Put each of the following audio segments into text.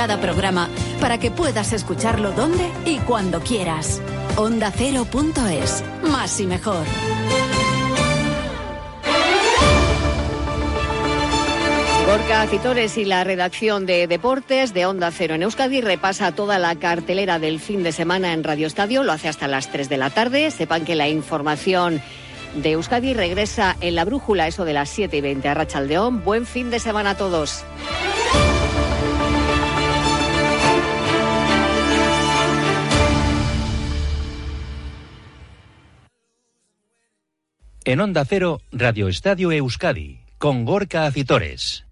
cada programa para que puedas escucharlo donde y cuando quieras. Onda Cero.es. Más y mejor. Gorka Citores y la redacción de Deportes de Onda Cero en Euskadi repasa toda la cartelera del fin de semana en Radio Estadio. Lo hace hasta las 3 de la tarde. Sepan que la información de Euskadi regresa en la brújula, eso de las 7 y 20 a Rachaldeón. Buen fin de semana a todos. En Onda Cero, Radio Estadio Euskadi, con Gorka Acitores.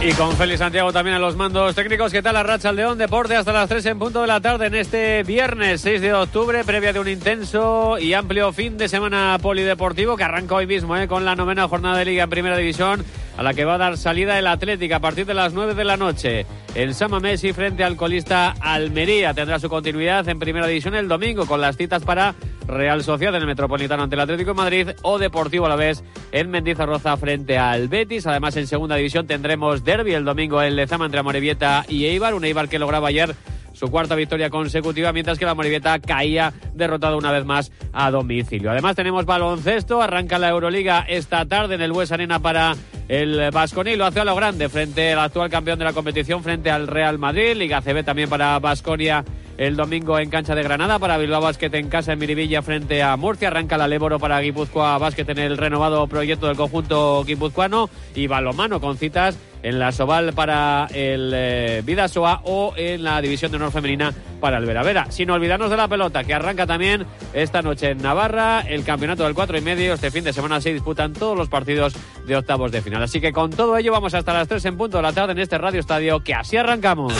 Y con Félix Santiago también a los mandos técnicos. ¿Qué tal la racha León Deporte hasta las 3 en punto de la tarde en este viernes 6 de octubre, previa de un intenso y amplio fin de semana polideportivo que arranca hoy mismo ¿eh? con la novena jornada de Liga en Primera División a la que va a dar salida el Atlético a partir de las 9 de la noche. El Sama Messi frente al colista Almería tendrá su continuidad en Primera División el domingo con las citas para Real Sociedad en el Metropolitano ante el Atlético de Madrid o Deportivo a la vez en Mendizorroza frente al Betis. Además en Segunda División tendremos derby el domingo en Lezama entre Amorebieta y Eibar, un Eibar que lograba ayer su cuarta victoria consecutiva, mientras que la Amorebieta caía derrotado una vez más a domicilio. Además tenemos baloncesto, arranca la Euroliga esta tarde en el West Arena para el Vasconi, lo hace a lo grande frente al actual campeón de la competición, frente al Real Madrid, Liga CB también para Vasconia el domingo en cancha de Granada para Bilbao Basket en casa en Miribilla frente a Murcia. Arranca la Léboro para Guipúzcoa Basket en el renovado proyecto del conjunto guipuzcoano y balomano con citas en la Soval para el eh, Vidasoa o en la División de Honor Femenina para el Veravera. Sin olvidarnos de la pelota, que arranca también esta noche en Navarra, el campeonato del 4 y medio. Este fin de semana se disputan todos los partidos de octavos de final. Así que con todo ello vamos hasta las 3 en punto de la tarde en este Radio Estadio, que así arrancamos.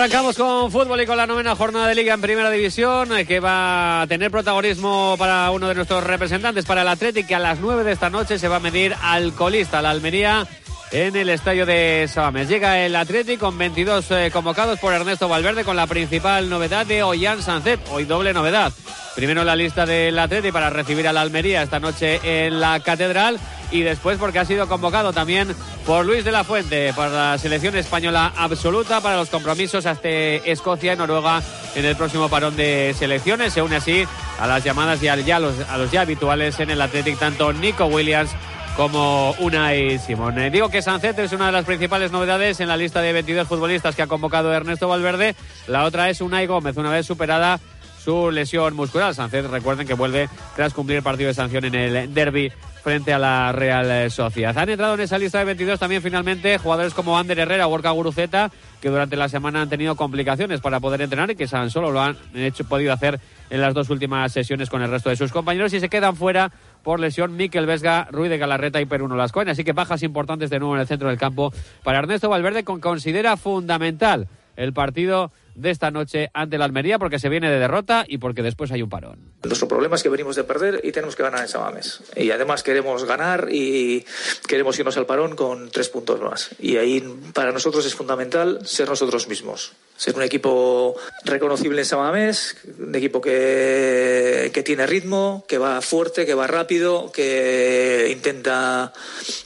Arrancamos con fútbol y con la novena jornada de liga en primera división eh, que va a tener protagonismo para uno de nuestros representantes, para el Atlético, que a las 9 de esta noche se va a medir al colista, la Almería, en el estadio de Sabames. Llega el Atlético con 22 eh, convocados por Ernesto Valverde con la principal novedad de Ollán Sancet, hoy doble novedad. Primero la lista del Atlético para recibir a la Almería esta noche en la Catedral y después porque ha sido convocado también por Luis de la Fuente para la selección española absoluta para los compromisos hasta Escocia y Noruega en el próximo parón de selecciones. Se une así a las llamadas ya, a, los, a los ya habituales en el Athletic tanto Nico Williams como Unai Simón. Eh, digo que Sancet es una de las principales novedades en la lista de 22 futbolistas que ha convocado Ernesto Valverde. La otra es Unai Gómez, una vez superada su lesión muscular. Sancet, recuerden que vuelve tras cumplir el partido de sanción en el derby frente a la Real Sociedad. Han entrado en esa lista de 22 también finalmente jugadores como Ander Herrera Gorka Guruceta, que durante la semana han tenido complicaciones para poder entrenar y que solo lo han hecho, podido hacer en las dos últimas sesiones con el resto de sus compañeros y se quedan fuera por lesión Miquel Vesga, Ruiz de Galarreta y Peruno Lascoen. Así que bajas importantes de nuevo en el centro del campo para Ernesto Valverde, con considera fundamental el partido de esta noche ante la Almería porque se viene de derrota y porque después hay un parón. Nuestro problema es que venimos de perder y tenemos que ganar en Samames. Y además queremos ganar y queremos irnos al parón con tres puntos más. Y ahí para nosotros es fundamental ser nosotros mismos. Ser un equipo reconocible en Samamés, un equipo que, que tiene ritmo, que va fuerte, que va rápido, que intenta,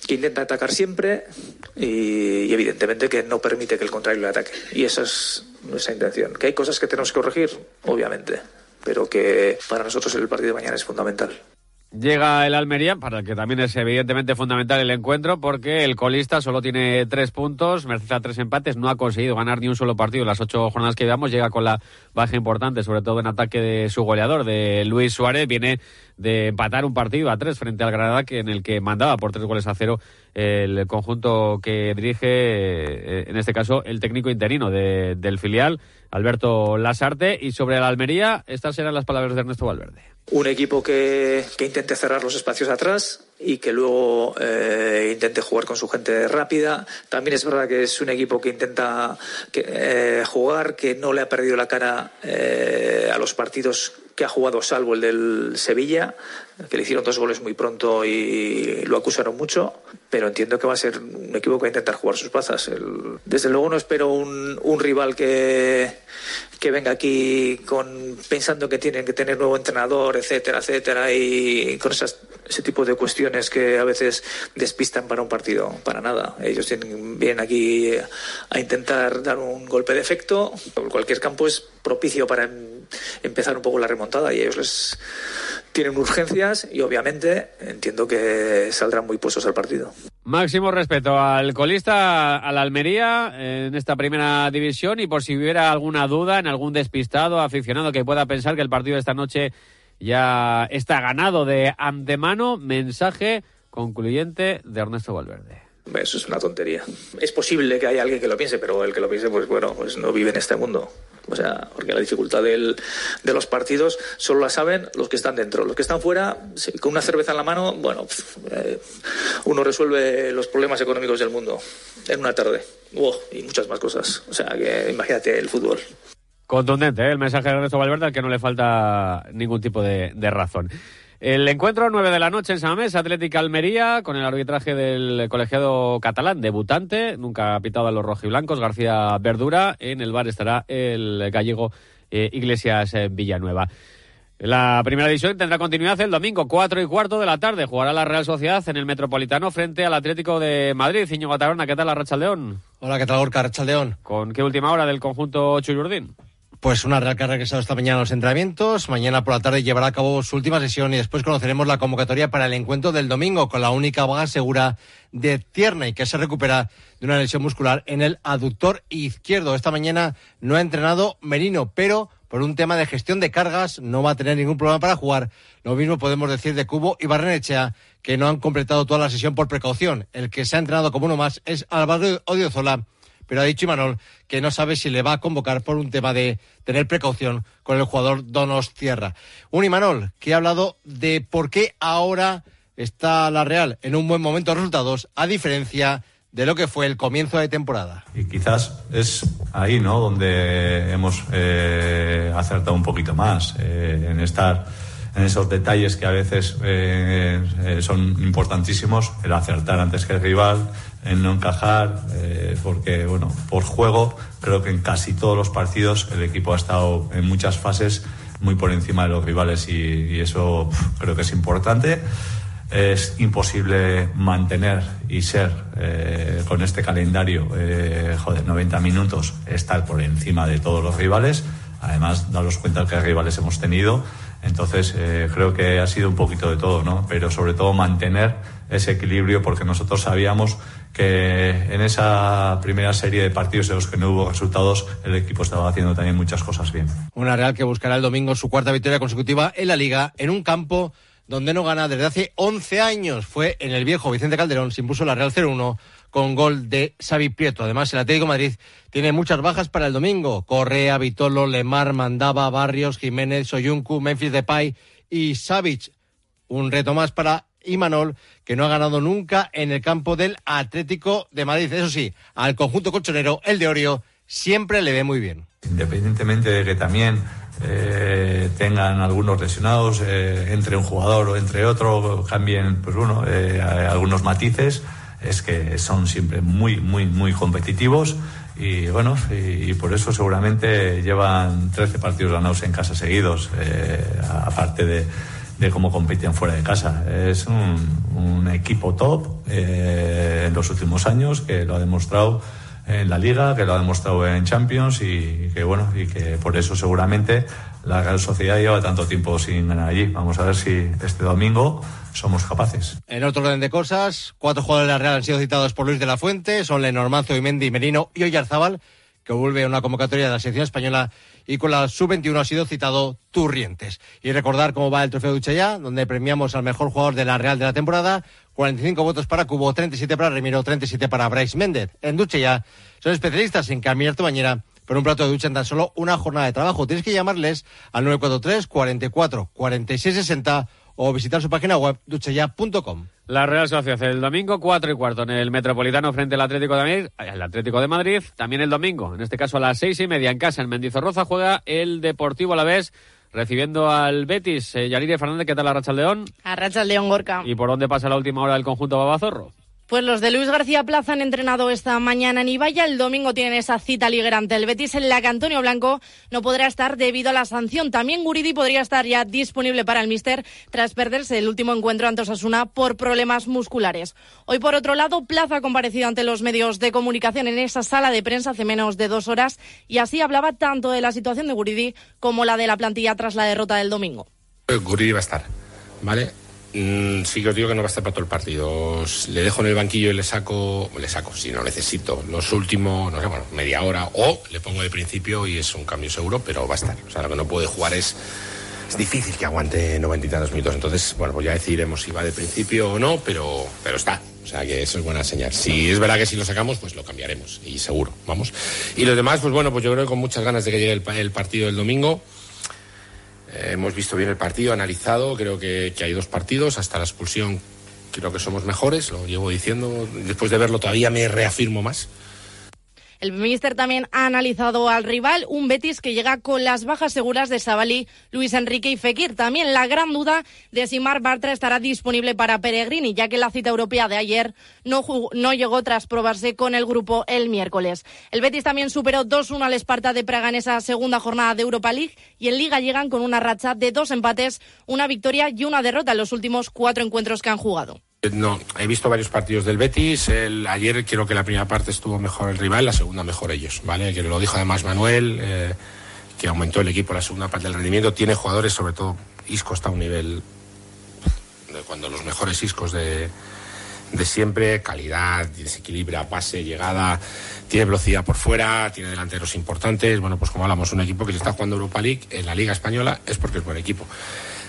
que intenta atacar siempre y, y evidentemente que no permite que el contrario le ataque. Y esa es nuestra intención. Que hay cosas que tenemos que corregir, obviamente, pero que para nosotros el partido de mañana es fundamental. Llega el Almería, para el que también es evidentemente fundamental el encuentro, porque el colista solo tiene tres puntos, merced a tres empates, no ha conseguido ganar ni un solo partido las ocho jornadas que llevamos, llega con la baja importante, sobre todo en ataque de su goleador, de Luis Suárez, viene de empatar un partido a tres frente al Granada, que en el que mandaba por tres goles a cero el conjunto que dirige, eh, en este caso, el técnico interino de, del filial, Alberto Lasarte. Y sobre la Almería, estas eran las palabras de Ernesto Valverde. Un equipo que, que intente cerrar los espacios atrás y que luego eh, intente jugar con su gente rápida. También es verdad que es un equipo que intenta eh, jugar, que no le ha perdido la cara eh, a los partidos que ha jugado salvo el del Sevilla, que le hicieron dos goles muy pronto y lo acusaron mucho, pero entiendo que va a ser un equipo que va a intentar jugar sus plazas. desde luego no espero un, un rival que, que venga aquí con pensando que tienen que tener nuevo entrenador, etcétera, etcétera, y con esas, ese tipo de cuestiones que a veces despistan para un partido, para nada. Ellos tienen, vienen aquí a intentar dar un golpe de efecto. Cualquier campo es propicio para empezar un poco la remontada y ellos les tienen urgencias y obviamente entiendo que saldrán muy puestos al partido. Máximo respeto al colista, a la Almería en esta primera división y por si hubiera alguna duda en algún despistado aficionado que pueda pensar que el partido de esta noche ya está ganado de antemano, mensaje concluyente de Ernesto Valverde. Eso es una tontería. Es posible que haya alguien que lo piense, pero el que lo piense, pues bueno, pues no vive en este mundo. O sea, porque la dificultad de los partidos solo la saben los que están dentro. Los que están fuera, con una cerveza en la mano, bueno, eh, uno resuelve los problemas económicos del mundo en una tarde. y muchas más cosas. O sea, que imagínate el fútbol. Contundente, ¿eh? el mensaje de Ernesto Valverde al que no le falta ningún tipo de razón. El encuentro, 9 de la noche en Samamés, Atlética Almería, con el arbitraje del colegiado catalán, debutante, nunca ha pitado a los rojiblancos, García Verdura. En el bar estará el gallego eh, Iglesias eh, Villanueva. La primera división tendrá continuidad el domingo, 4 y cuarto de la tarde. Jugará la Real Sociedad en el Metropolitano frente al Atlético de Madrid. Iñigo Gatarona, ¿qué tal la León? Hola, ¿qué tal Gorka León? ¿Con qué última hora del conjunto Chuyurdín? Pues una Real que ha regresado esta mañana a los entrenamientos. Mañana por la tarde llevará a cabo su última sesión y después conoceremos la convocatoria para el encuentro del domingo con la única baja segura de Tierney que se recupera de una lesión muscular en el aductor izquierdo. Esta mañana no ha entrenado Merino, pero por un tema de gestión de cargas no va a tener ningún problema para jugar. Lo mismo podemos decir de Cubo y Barrenechea, que no han completado toda la sesión por precaución. El que se ha entrenado como uno más es Álvaro Odiozola pero ha dicho Imanol que no sabe si le va a convocar por un tema de tener precaución con el jugador Donos Tierra. Un Imanol que ha hablado de por qué ahora está la Real en un buen momento de resultados, a diferencia de lo que fue el comienzo de temporada. Y quizás es ahí, ¿no? Donde hemos eh, acertado un poquito más eh, en estar en esos detalles que a veces eh, son importantísimos, el acertar antes que el rival, en no encajar, eh, porque, bueno, por juego, creo que en casi todos los partidos el equipo ha estado en muchas fases muy por encima de los rivales y, eso creo que es importante. Es imposible mantener y ser eh, con este calendario, eh, joder, 90 minutos, estar por encima de todos los rivales. Además, daros cuenta que rivales hemos tenido. Entonces, creo que ha sido un poquito de todo, ¿no? Pero sobre todo mantener ese equilibrio porque nosotros sabíamos que en esa primera serie de partidos en los que no hubo resultados, el equipo estaba haciendo también muchas cosas bien. Una Real que buscará el domingo su cuarta victoria consecutiva en la Liga en un campo donde no gana desde hace 11 años. Fue en el viejo Vicente Calderón, se impuso la Real 0-1 con gol de Xavi Prieto. Además, el Atlético Madrid tiene muchas bajas para el domingo. Correa, Vitolo, Lemar, Mandaba, Barrios, Jiménez, Soyuncu, Memphis Depay y Savic. Un reto más para Imanol, que no ha ganado nunca en el campo del Atlético de Madrid. Eso sí, al conjunto colchonero, el de Orio, siempre le ve muy bien. Independientemente de que también eh, tengan algunos lesionados eh, entre un jugador o entre otro, cambien pues bueno, eh, algunos matices, es que son siempre muy, muy, muy competitivos y bueno, y, por eso seguramente llevan 13 partidos ganados en casa seguidos, aparte de de cómo compiten fuera de casa. Es un, equipo top eh, en los últimos años que lo ha demostrado en la liga, que lo ha demostrado en Champions y que bueno, y que por eso seguramente la Real Sociedad lleva tanto tiempo sin ganar allí. Vamos a ver si este domingo somos capaces. En otro orden de cosas, cuatro jugadores de la Real han sido citados por Luis de la Fuente, son Lenormando, Imendi, Merino y Oyarzábal, que vuelve a una convocatoria de la selección española y con la sub-21 ha sido citado Turrientes. Y recordar cómo va el trofeo de ya donde premiamos al mejor jugador de la Real de la temporada, 45 votos para Cubo, 37 para Remiro, 37 para Bryce Méndez. En ya son especialistas en cambiar tu bañera por un plato de ducha en tan solo una jornada de trabajo. Tienes que llamarles al 943 44 46 60 o visitar su página web duchaya.com. La Real Sociedad el domingo 4 y cuarto en el Metropolitano frente al Atlético de Madrid, el Atlético de Madrid, también el domingo, en este caso a las seis y media en casa en Mendizorroza juega el Deportivo a la vez recibiendo al Betis. Eh, Fernández, ¿qué tal a Racha León? A Racha León Gorka. ¿Y por dónde pasa la última hora del conjunto Babazorro? Pues los de Luis García Plaza han entrenado esta mañana en Ibaya. El domingo tienen esa cita liguera ante el Betis en la que Antonio Blanco no podrá estar debido a la sanción. También Guridi podría estar ya disponible para el Mister tras perderse el último encuentro ante Osasuna por problemas musculares. Hoy, por otro lado, Plaza ha comparecido ante los medios de comunicación en esa sala de prensa hace menos de dos horas y así hablaba tanto de la situación de Guridi como la de la plantilla tras la derrota del domingo. Guridi va a estar, ¿vale? Mm, sí que os digo que no va a estar para todo el partido. Le dejo en el banquillo y le saco, le saco, si no necesito, los últimos, no sé, bueno, media hora, o le pongo de principio y es un cambio seguro, pero va a estar. O sea, lo que no puede jugar es, es difícil que aguante noventa y tantos minutos. Entonces, bueno, pues ya decidiremos si va de principio o no, pero, pero está. O sea que eso es buena señal. Si es verdad que si lo sacamos, pues lo cambiaremos, y seguro, vamos. Y los demás, pues bueno, pues yo creo que con muchas ganas de que llegue el, el partido del domingo. Eh, hemos visto bien el partido, analizado, creo que, que, hay dos partidos, hasta la expulsión creo que somos mejores, lo llevo diciendo, después de verlo todavía me reafirmo más. El Minister también ha analizado al rival, un Betis que llega con las bajas seguras de Sabali, Luis Enrique y Fekir. También la gran duda de si Mar Bartra estará disponible para Peregrini, ya que la cita europea de ayer no, no llegó tras probarse con el grupo el miércoles. El Betis también superó 2-1 al Esparta de Praga en esa segunda jornada de Europa League y en Liga llegan con una racha de dos empates, una victoria y una derrota en los últimos cuatro encuentros que han jugado. No, he visto varios partidos del Betis. Ayer creo que la primera parte estuvo mejor el rival, la segunda mejor ellos, ¿vale? Que lo dijo además Manuel, eh, que aumentó el equipo la segunda parte del rendimiento. Tiene jugadores, sobre todo Isco está a un nivel de cuando los mejores Iscos de, de siempre, calidad, desequilibra, pase, llegada, tiene velocidad por fuera, tiene delanteros importantes. Bueno, pues como hablamos, un equipo que se está jugando Europa League en la Liga Española es porque es buen equipo.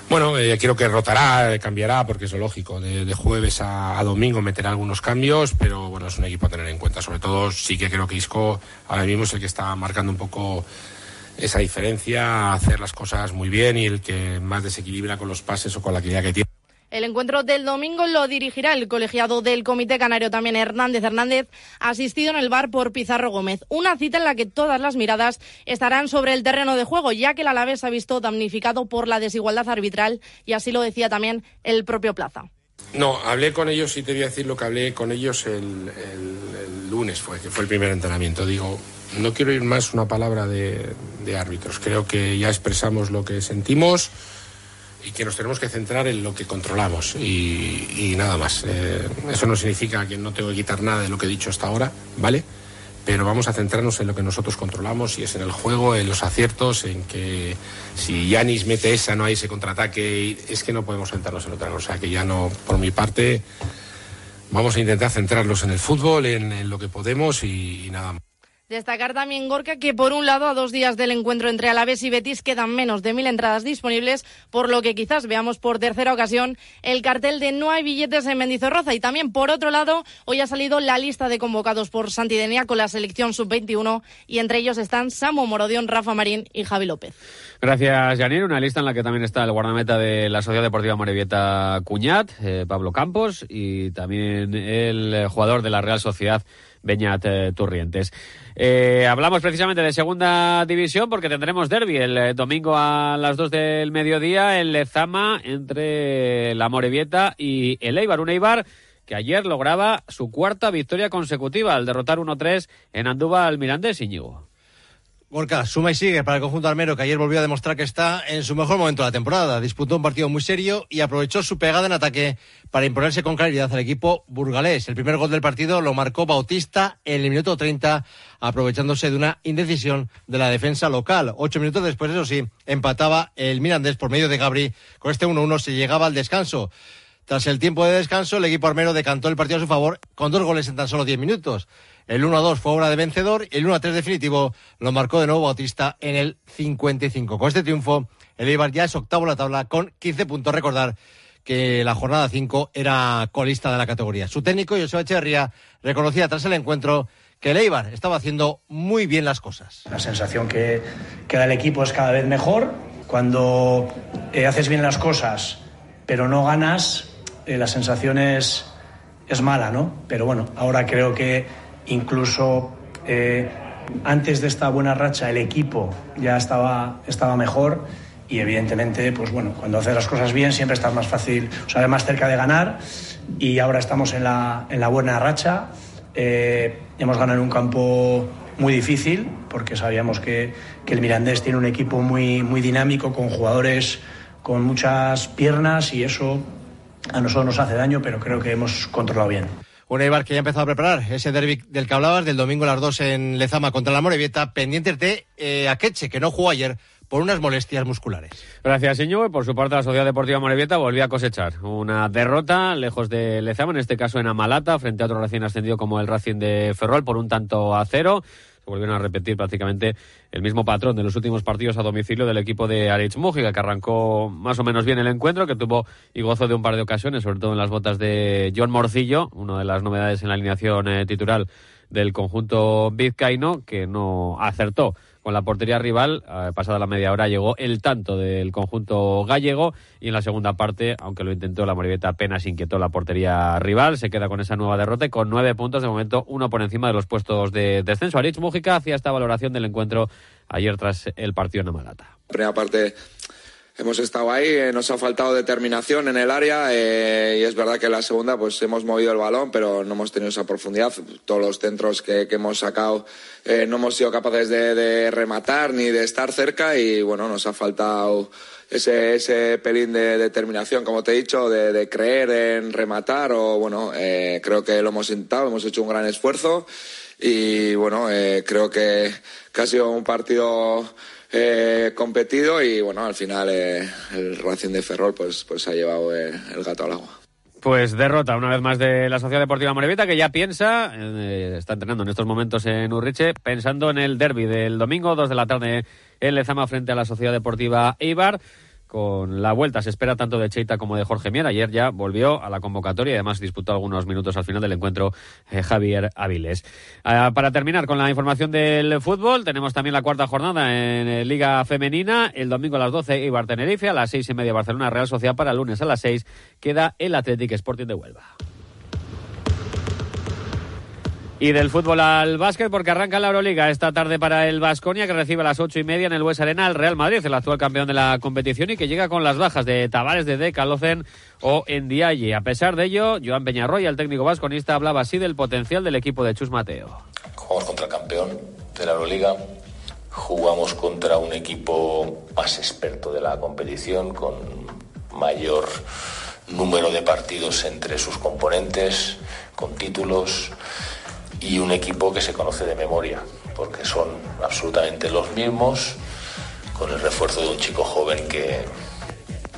Bueno, eh, creo que rotará, eh, cambiará, porque es lo lógico. De, jueves a, a, domingo meterá algunos cambios, pero bueno, es un equipo a tener en cuenta. Sobre todo, sí que creo que Isco ahora mismo es el que está marcando un poco esa diferencia, hacer las cosas muy bien y el que más desequilibra con los pases o con la calidad que tiene. El encuentro del domingo lo dirigirá el colegiado del Comité Canario, también Hernández Hernández, asistido en el bar por Pizarro Gómez. Una cita en la que todas las miradas estarán sobre el terreno de juego, ya que el Alavés ha visto damnificado por la desigualdad arbitral y así lo decía también el propio Plaza. No, hablé con ellos y te voy a decir lo que hablé con ellos el, lunes, fue, que fue el primer entrenamiento. Digo, no quiero ir más una palabra de árbitros. Creo que ya expresamos lo que sentimos y que nos tenemos que centrar en lo que controlamos y, nada más. Eh, eso no significa que no tengo que quitar nada de lo que he dicho hasta ahora, ¿vale? Pero vamos a centrarnos en lo que nosotros controlamos y es en el juego, en los aciertos, en que si Yanis mete esa, no hay ese contraataque, es que no podemos centrarnos en otra cosa, que ya no, por mi parte, vamos a intentar centrarnos en el fútbol, en, en lo que podemos y, y nada más. Destacar también, Gorka, que por un lado, a dos días del encuentro entre Alavés y Betis quedan menos de mil entradas disponibles, por lo que quizás veamos por tercera ocasión el cartel de no hay billetes en Mendizorroza. Y también, por otro lado, hoy ha salido la lista de convocados por Santidenia con la selección sub-21 y entre ellos están Samu Morodión, Rafa Marín y Javi López. Gracias, Janine. Una lista en la que también está el guardameta de la Sociedad Deportiva Morevieta Cuñat, eh, Pablo Campos, y también el jugador de la Real Sociedad, Beñat eh, Turrientes. Eh, hablamos precisamente de segunda división porque tendremos derby el eh, domingo a las 2 del mediodía en Lezama entre la Morevieta y el Eibar. Un Eibar que ayer lograba su cuarta victoria consecutiva al derrotar 1-3 en Andúba al Mirandés Íñigo. Gorka, suma y sigue para el conjunto armero que ayer volvió a demostrar que está en su mejor momento de la temporada. Disputó un partido muy serio y aprovechó su pegada en ataque para imponerse con claridad al equipo burgalés. El primer gol del partido lo marcó Bautista en el minuto 30, aprovechándose de una indecisión de la defensa local. Ocho minutos después, eso sí, empataba el Mirandés por medio de Gabri. Con este 1-1 se llegaba al descanso. Tras el tiempo de descanso, el equipo armero decantó el partido a su favor con dos goles en tan solo diez minutos. El 1-2 fue obra de vencedor y el 1-3 definitivo lo marcó de nuevo Bautista en el 55. Con este triunfo, el Eibar ya es octavo en la tabla con 15 puntos. Recordar que la jornada 5 era colista de la categoría. Su técnico, José Echeverría, reconocía tras el encuentro que el Eibar estaba haciendo muy bien las cosas. La sensación que, que da el equipo es cada vez mejor. Cuando eh, haces bien las cosas, pero no ganas, eh, la sensación es, es mala, ¿no? Pero bueno, ahora creo que incluso eh, antes de esta buena racha el equipo ya estaba, estaba mejor y evidentemente, pues bueno, cuando haces las cosas bien siempre estás más fácil, o sea, más cerca de ganar y ahora estamos en la, en la buena racha. Eh, hemos ganado en un campo muy difícil porque sabíamos que, que, el Mirandés tiene un equipo muy, muy dinámico con jugadores con muchas piernas y eso a nosotros nos hace daño, pero creo que hemos controlado bien. Un Eibar que ya ha empezado a preparar ese derby del que hablabas del domingo a las 2 en Lezama contra la Morevieta, pendientes de eh, Akeche, que no jugó ayer por unas molestias musculares. Gracias, señor. Por su parte, la Sociedad Deportiva Morevieta volvió a cosechar una derrota lejos de Lezama, en este caso en Amalata, frente a otro recién ascendido como el Racing de Ferrol por un tanto a cero volvieron a repetir prácticamente el mismo patrón de los últimos partidos a domicilio del equipo de Aritz Mújica, que arrancó más o menos bien el encuentro, que tuvo y gozó de un par de ocasiones, sobre todo en las botas de John Morcillo, una de las novedades en la alineación eh, titular del conjunto vizcaíno, que no acertó con la portería rival. Eh, pasada la media hora llegó el tanto del conjunto gallego y en la segunda parte, aunque lo intentó la Moribeta, apenas inquietó la portería rival. Se queda con esa nueva derrota y con nueve puntos de momento, uno por encima de los puestos de descenso. Aritz Mújica hacía esta valoración del encuentro ayer tras el partido en Amalata. Primera parte hemos estado ahí, eh, nos ha faltado determinación en el área eh, y es verdad que en la segunda pues hemos movido el balón, pero no hemos tenido esa profundidad. Todos los centros que, hemos sacado eh, no hemos sido capaces de, de, rematar ni de estar cerca y bueno, nos ha faltado ese, ese pelín de determinación, como te he dicho, de, de creer en rematar o bueno, eh, creo que lo hemos intentado, hemos hecho un gran esfuerzo y bueno, eh, creo que, que ha sido un partido eh, competido y bueno, al final eh, el Racing de Ferrol pues, pues ha llevado eh, el gato al agua. Pues derrota una vez más de la Sociedad Deportiva Morevita que ya piensa, está entrenando en estos momentos en Urriche, pensando en el derby del domingo, dos de la tarde en Lezama frente a la Sociedad Deportiva Eibar con la vuelta. Se espera tanto de Cheita como de Jorge Mier. Ayer ya volvió a la convocatoria y además disputó algunos minutos al final del encuentro eh, Javier Aviles. Uh, para terminar con la información del fútbol, tenemos también la cuarta jornada en eh, Liga Femenina. El domingo a las 12 Ibar Tenerife, a las seis y media Barcelona Real Sociedad para el lunes a las 6 queda el Athletic Sporting de Huelva. Y del fútbol al básquet, porque arranca la Euroliga esta tarde para el Vasconia, que recibe a las ocho y media en el Bues Arena al Real Madrid, el actual campeón de la competición, y que llega con las bajas de Tavares, de Deca, Locen o Endiaye. A pesar de ello, Joan Peñarroya, el técnico vasconista, hablaba así del potencial del equipo de Chus Mateo. Jugamos contra el campeón de la Euroliga, jugamos contra un equipo más experto de la competición, con mayor número de partidos entre sus componentes, con títulos y un equipo que se conoce de memoria, porque son absolutamente los mismos, con el refuerzo de un chico joven que,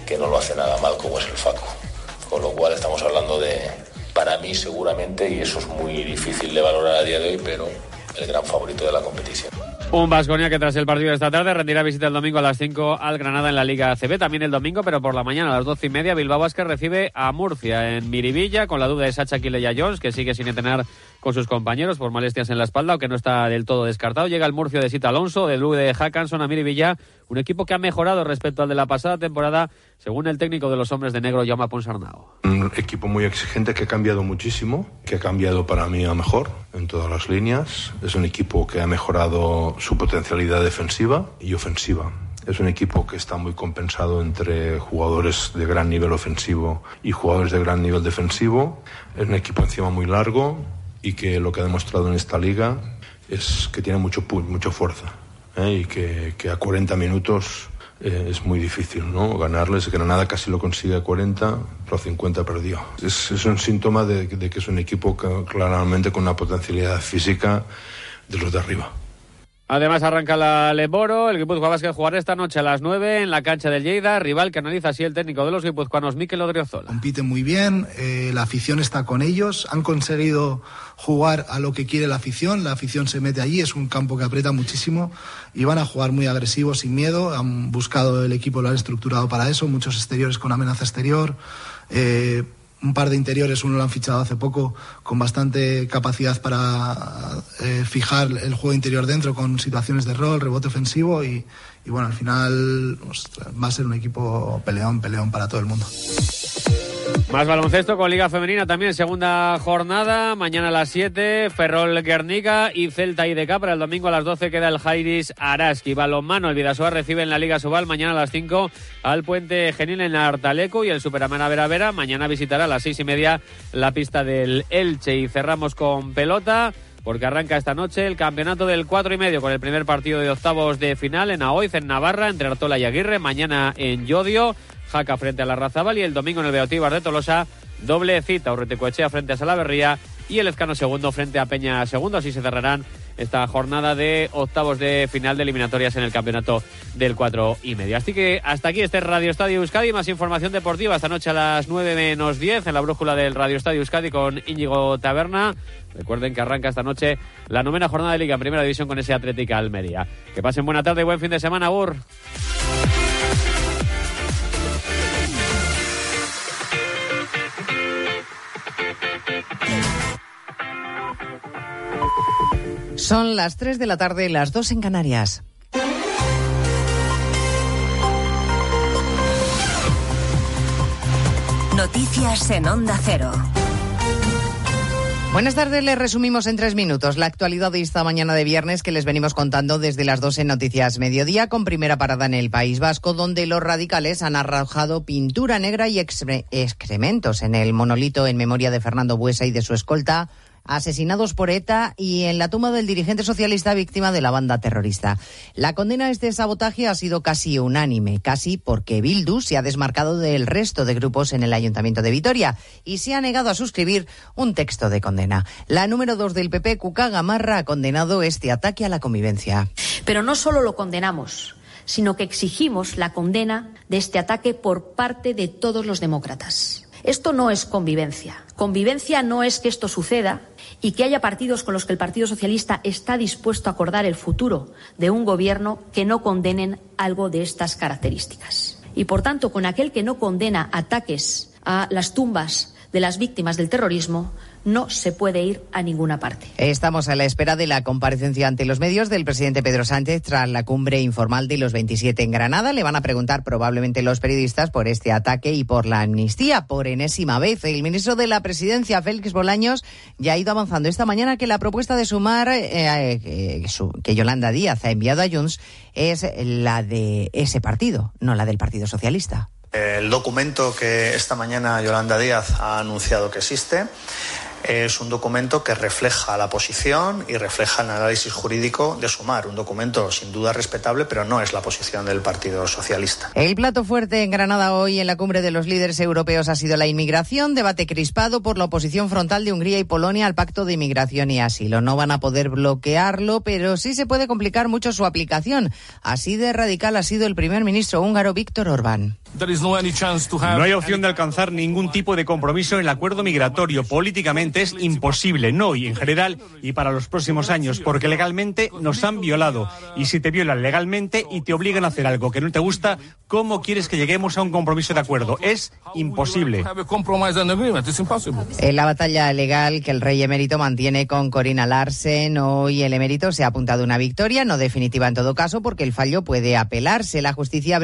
que no lo hace nada mal como es el Faco. Con lo cual estamos hablando de, para mí seguramente, y eso es muy difícil de valorar a día de hoy, pero el gran favorito de la competición. Un Vasconia que tras el partido de esta tarde rendirá visita el domingo a las 5 al Granada en la Liga CB. También el domingo, pero por la mañana a las 12 y media, Bilbao Basket recibe a Murcia en Miribilla con la duda de Sacha Quileya Jones, que sigue sin entrenar con sus compañeros por molestias en la espalda, aunque no está del todo descartado. Llega el Murcio de Sita Alonso, del Blue de Hackanson a Miribilla, un equipo que ha mejorado respecto al de la pasada temporada, según el técnico de los hombres de negro, Jaume Ponsarnau. Un equipo muy exigente que ha cambiado muchísimo, que ha cambiado para mí a mejor en todas las líneas. Es un equipo que ha mejorado su potencialidad defensiva y ofensiva. Es un equipo que está muy compensado entre jugadores de gran nivel ofensivo y jugadores de gran nivel defensivo. Es un equipo encima muy largo y que lo que ha demostrado en esta liga es que tiene mucho, mucha fuerza ¿eh? y que, a 40 minutos eh, es muy difícil ¿no? ganarles. Granada casi lo consigue a 40, pero a 50 perdió. Es, un síntoma de, que es un equipo claramente con una potencialidad física de los de arriba. Además arranca la Leboro, el Guipúzcoa Vázquez jugará esta noche a las 9 en la cancha del Lleida, rival que analiza así el técnico de los guipuzcoanos, Miquel Odriozola. Compiten muy bien, eh, la afición está con ellos, han conseguido jugar a lo que quiere la afición, la afición se mete allí, es un campo que aprieta muchísimo y van a jugar muy agresivos, sin miedo, han buscado el equipo, lo han estructurado para eso, muchos exteriores con amenaza exterior. Eh, un par de interiores, uno lo han fichado hace poco, con bastante capacidad para eh, fijar el juego interior dentro con situaciones de rol, rebote ofensivo y, bueno, al final va a ser un equipo peleón, peleón para todo el mundo. Más baloncesto con Liga Femenina también, segunda jornada, mañana a las 7, Ferrol Guernica y Celta IDK, para el domingo a las 12 queda el Jairis Araski. Balonmano, el Vidasoa recibe en la Liga Subal mañana a las 5 al Puente Genil en Artaleco y el Superamana Vera Vera mañana visitará a las 6 y media la pista del Elche y cerramos con pelota porque arranca esta noche el campeonato del 4 y medio con el primer partido de octavos de final en Aoiz, en Navarra, entre Artola y Aguirre, mañana en Yodio. Jaca frente a la Razabal y el domingo en el Beotíbar de Tolosa, doble cita, Urreticoechea frente a Salaverría y el Escano segundo frente a Peña segundo. Así se cerrarán esta jornada de octavos de final de eliminatorias en el campeonato del 4 y medio. Así que hasta aquí este Radio Estadio Euskadi. Más información deportiva esta noche a las 9 menos 10 en la brújula del Radio Estadio Euskadi con Íñigo Taberna. Recuerden que arranca esta noche la novena jornada de Liga en Primera División con ese Atlética Almería. Que pasen buena tarde y buen fin de semana, Ur. Son las 3 de la tarde, las 2 en Canarias. Noticias en Onda Cero. Buenas tardes, les resumimos en tres minutos la actualidad de esta mañana de viernes que les venimos contando desde las 2 en Noticias Mediodía con primera parada en el País Vasco donde los radicales han arrojado pintura negra y excrementos en el monolito en memoria de Fernando Buesa y de su escolta asesinados por ETA y en la tumba del dirigente socialista víctima de la banda terrorista. La condena a este sabotaje ha sido casi unánime, casi porque Bildu se ha desmarcado del resto de grupos en el Ayuntamiento de Vitoria y se ha negado a suscribir un texto de condena. La número dos del PP, Cuca Gamarra, ha condenado este ataque a la convivencia. Pero no solo lo condenamos, sino que exigimos la condena de este ataque por parte de todos los demócratas. Esto no es convivencia. Convivencia no es que esto suceda y que haya partidos con los que el Partido Socialista está dispuesto a acordar el futuro de un gobierno que no condenen algo de estas características. Y, por tanto, con aquel que no condena ataques a las tumbas de las víctimas del terrorismo, no se puede ir a ninguna parte. Estamos a la espera de la comparecencia ante los medios del presidente Pedro Sánchez tras la cumbre informal de los 27 en Granada. Le van a preguntar probablemente los periodistas por este ataque y por la amnistía por enésima vez. El ministro de la Presidencia, Félix Bolaños, ya ha ido avanzando esta mañana que la propuesta de sumar eh, eh, que Yolanda Díaz ha enviado a Junts es la de ese partido, no la del Partido Socialista. El documento que esta mañana Yolanda Díaz ha anunciado que existe es un documento que refleja la posición y refleja el análisis jurídico de Sumar. Un documento sin duda respetable, pero no es la posición del Partido Socialista. El plato fuerte en Granada hoy en la cumbre de los líderes europeos ha sido la inmigración, debate crispado por la oposición frontal de Hungría y Polonia al pacto de inmigración y asilo. No van a poder bloquearlo, pero sí se puede complicar mucho su aplicación. Así de radical ha sido el primer ministro húngaro Víctor Orbán. No hay opción de alcanzar ningún tipo de compromiso en el acuerdo migratorio. Políticamente es imposible, no y en general y para los próximos años, porque legalmente nos han violado. Y si te violan legalmente y te obligan a hacer algo que no te gusta, ¿cómo quieres que lleguemos a un compromiso de acuerdo? Es imposible. En la batalla legal que el rey emérito mantiene con Corina Larsen, hoy el emérito se ha apuntado una victoria, no definitiva en todo caso, porque el fallo puede apelarse. La justicia